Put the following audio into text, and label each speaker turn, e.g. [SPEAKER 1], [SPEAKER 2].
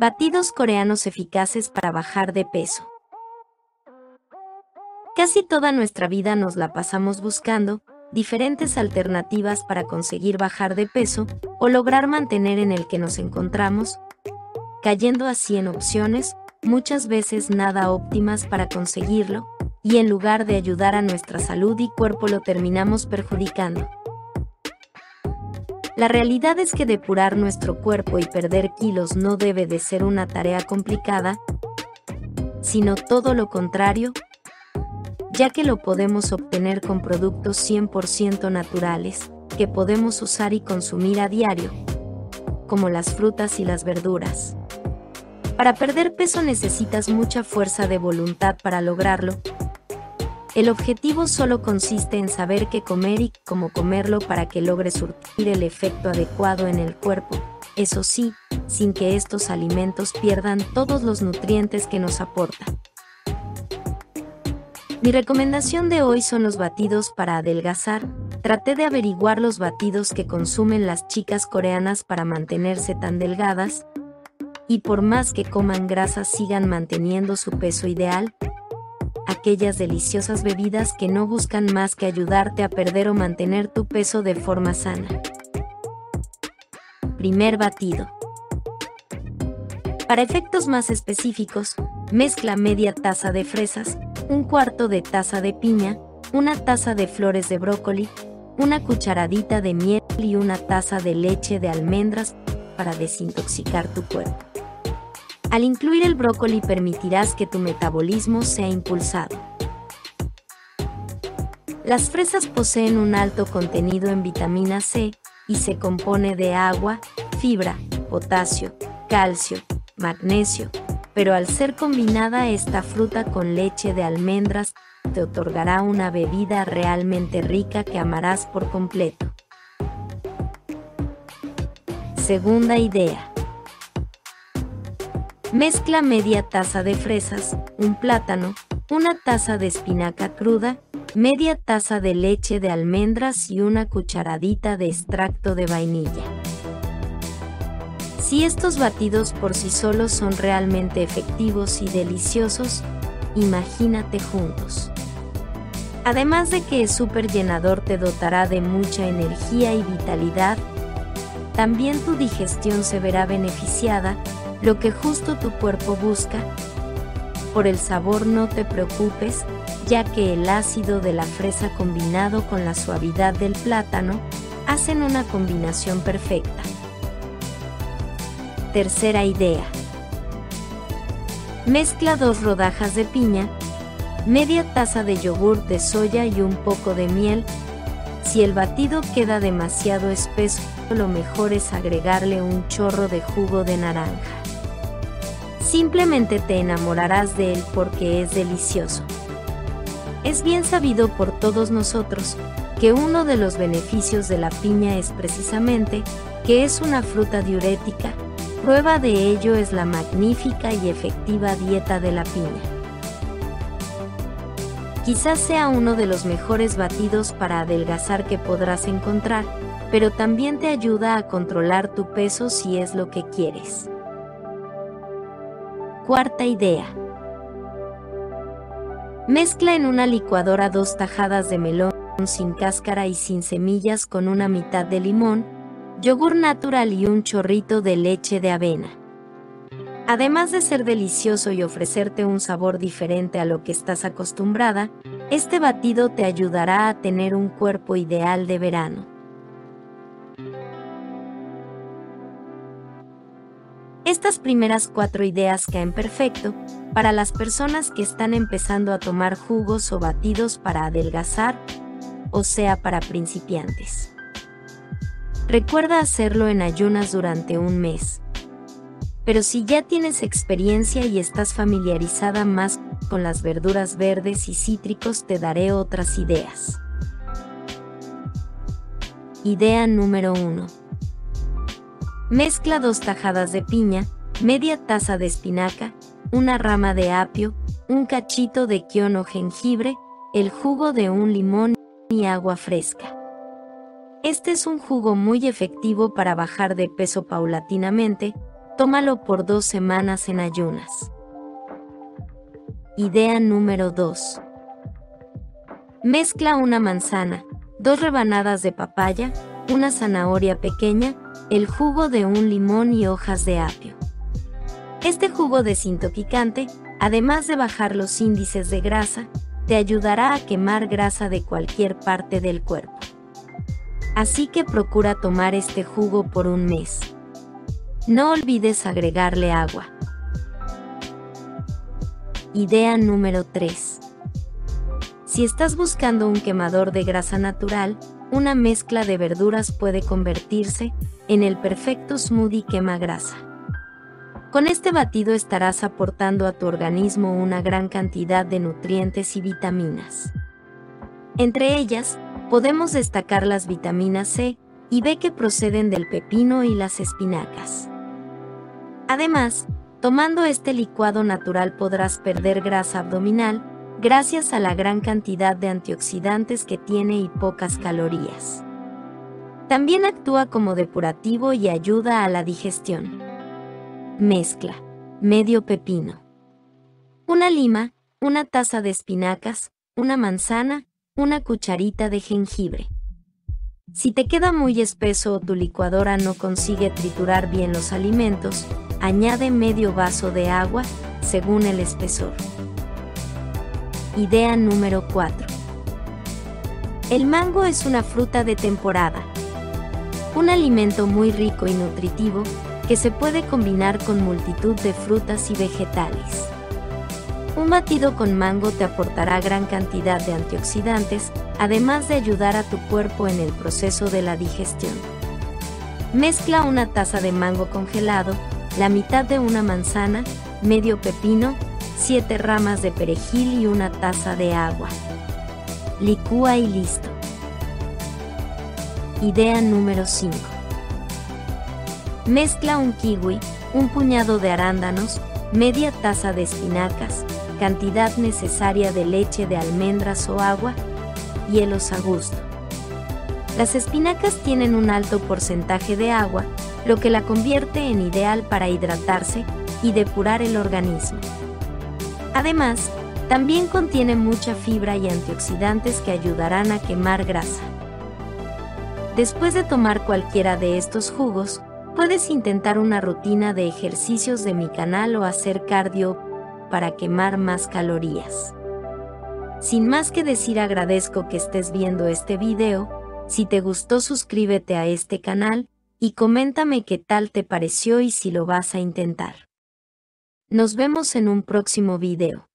[SPEAKER 1] Batidos coreanos eficaces para bajar de peso. Casi toda nuestra vida nos la pasamos buscando diferentes alternativas para conseguir bajar de peso o lograr mantener en el que nos encontramos, cayendo así en opciones, muchas veces nada óptimas para conseguirlo, y en lugar de ayudar a nuestra salud y cuerpo lo terminamos perjudicando. La realidad es que depurar nuestro cuerpo y perder kilos no debe de ser una tarea complicada, sino todo lo contrario, ya que lo podemos obtener con productos 100% naturales, que podemos usar y consumir a diario, como las frutas y las verduras. Para perder peso necesitas mucha fuerza de voluntad para lograrlo, el objetivo solo consiste en saber qué comer y cómo comerlo para que logre surtir el efecto adecuado en el cuerpo, eso sí, sin que estos alimentos pierdan todos los nutrientes que nos aportan. Mi recomendación de hoy son los batidos para adelgazar. Traté de averiguar los batidos que consumen las chicas coreanas para mantenerse tan delgadas, y por más que coman grasa sigan manteniendo su peso ideal, aquellas deliciosas bebidas que no buscan más que ayudarte a perder o mantener tu peso de forma sana. Primer batido. Para efectos más específicos, mezcla media taza de fresas, un cuarto de taza de piña, una taza de flores de brócoli, una cucharadita de miel y una taza de leche de almendras para desintoxicar tu cuerpo. Al incluir el brócoli permitirás que tu metabolismo sea impulsado. Las fresas poseen un alto contenido en vitamina C y se compone de agua, fibra, potasio, calcio, magnesio, pero al ser combinada esta fruta con leche de almendras, te otorgará una bebida realmente rica que amarás por completo. Segunda idea. Mezcla media taza de fresas, un plátano, una taza de espinaca cruda, media taza de leche de almendras y una cucharadita de extracto de vainilla. Si estos batidos por sí solos son realmente efectivos y deliciosos, imagínate juntos. Además de que es súper llenador te dotará de mucha energía y vitalidad, también tu digestión se verá beneficiada lo que justo tu cuerpo busca. Por el sabor no te preocupes, ya que el ácido de la fresa combinado con la suavidad del plátano hacen una combinación perfecta. Tercera idea. Mezcla dos rodajas de piña, media taza de yogur de soya y un poco de miel. Si el batido queda demasiado espeso, lo mejor es agregarle un chorro de jugo de naranja. Simplemente te enamorarás de él porque es delicioso. Es bien sabido por todos nosotros que uno de los beneficios de la piña es precisamente que es una fruta diurética. Prueba de ello es la magnífica y efectiva dieta de la piña. Quizás sea uno de los mejores batidos para adelgazar que podrás encontrar, pero también te ayuda a controlar tu peso si es lo que quieres. Cuarta idea. Mezcla en una licuadora dos tajadas de melón sin cáscara y sin semillas con una mitad de limón, yogur natural y un chorrito de leche de avena. Además de ser delicioso y ofrecerte un sabor diferente a lo que estás acostumbrada, este batido te ayudará a tener un cuerpo ideal de verano. Estas primeras cuatro ideas caen perfecto para las personas que están empezando a tomar jugos o batidos para adelgazar, o sea, para principiantes. Recuerda hacerlo en ayunas durante un mes. Pero si ya tienes experiencia y estás familiarizada más con las verduras verdes y cítricos, te daré otras ideas. Idea número 1 Mezcla dos tajadas de piña, media taza de espinaca, una rama de apio, un cachito de quión o jengibre, el jugo de un limón y agua fresca. Este es un jugo muy efectivo para bajar de peso paulatinamente, tómalo por dos semanas en ayunas. Idea número 2. Mezcla una manzana, dos rebanadas de papaya, una zanahoria pequeña, el jugo de un limón y hojas de apio. Este jugo desintoxicante, además de bajar los índices de grasa, te ayudará a quemar grasa de cualquier parte del cuerpo. Así que procura tomar este jugo por un mes. No olvides agregarle agua. Idea número 3. Si estás buscando un quemador de grasa natural, una mezcla de verduras puede convertirse en el perfecto smoothie quema grasa. Con este batido estarás aportando a tu organismo una gran cantidad de nutrientes y vitaminas. Entre ellas, podemos destacar las vitaminas C y B que proceden del pepino y las espinacas. Además, tomando este licuado natural podrás perder grasa abdominal gracias a la gran cantidad de antioxidantes que tiene y pocas calorías. También actúa como depurativo y ayuda a la digestión. Mezcla. Medio pepino. Una lima, una taza de espinacas, una manzana, una cucharita de jengibre. Si te queda muy espeso o tu licuadora no consigue triturar bien los alimentos, añade medio vaso de agua, según el espesor. Idea número 4. El mango es una fruta de temporada. Un alimento muy rico y nutritivo que se puede combinar con multitud de frutas y vegetales. Un batido con mango te aportará gran cantidad de antioxidantes, además de ayudar a tu cuerpo en el proceso de la digestión. Mezcla una taza de mango congelado, la mitad de una manzana, medio pepino, 7 ramas de perejil y una taza de agua. Licúa y listo. Idea número 5. Mezcla un kiwi, un puñado de arándanos, media taza de espinacas, cantidad necesaria de leche de almendras o agua, hielos a gusto. Las espinacas tienen un alto porcentaje de agua, lo que la convierte en ideal para hidratarse y depurar el organismo. Además, también contiene mucha fibra y antioxidantes que ayudarán a quemar grasa. Después de tomar cualquiera de estos jugos, Puedes intentar una rutina de ejercicios de mi canal o hacer cardio para quemar más calorías. Sin más que decir agradezco que estés viendo este video, si te gustó suscríbete a este canal y coméntame qué tal te pareció y si lo vas a intentar. Nos vemos en un próximo video.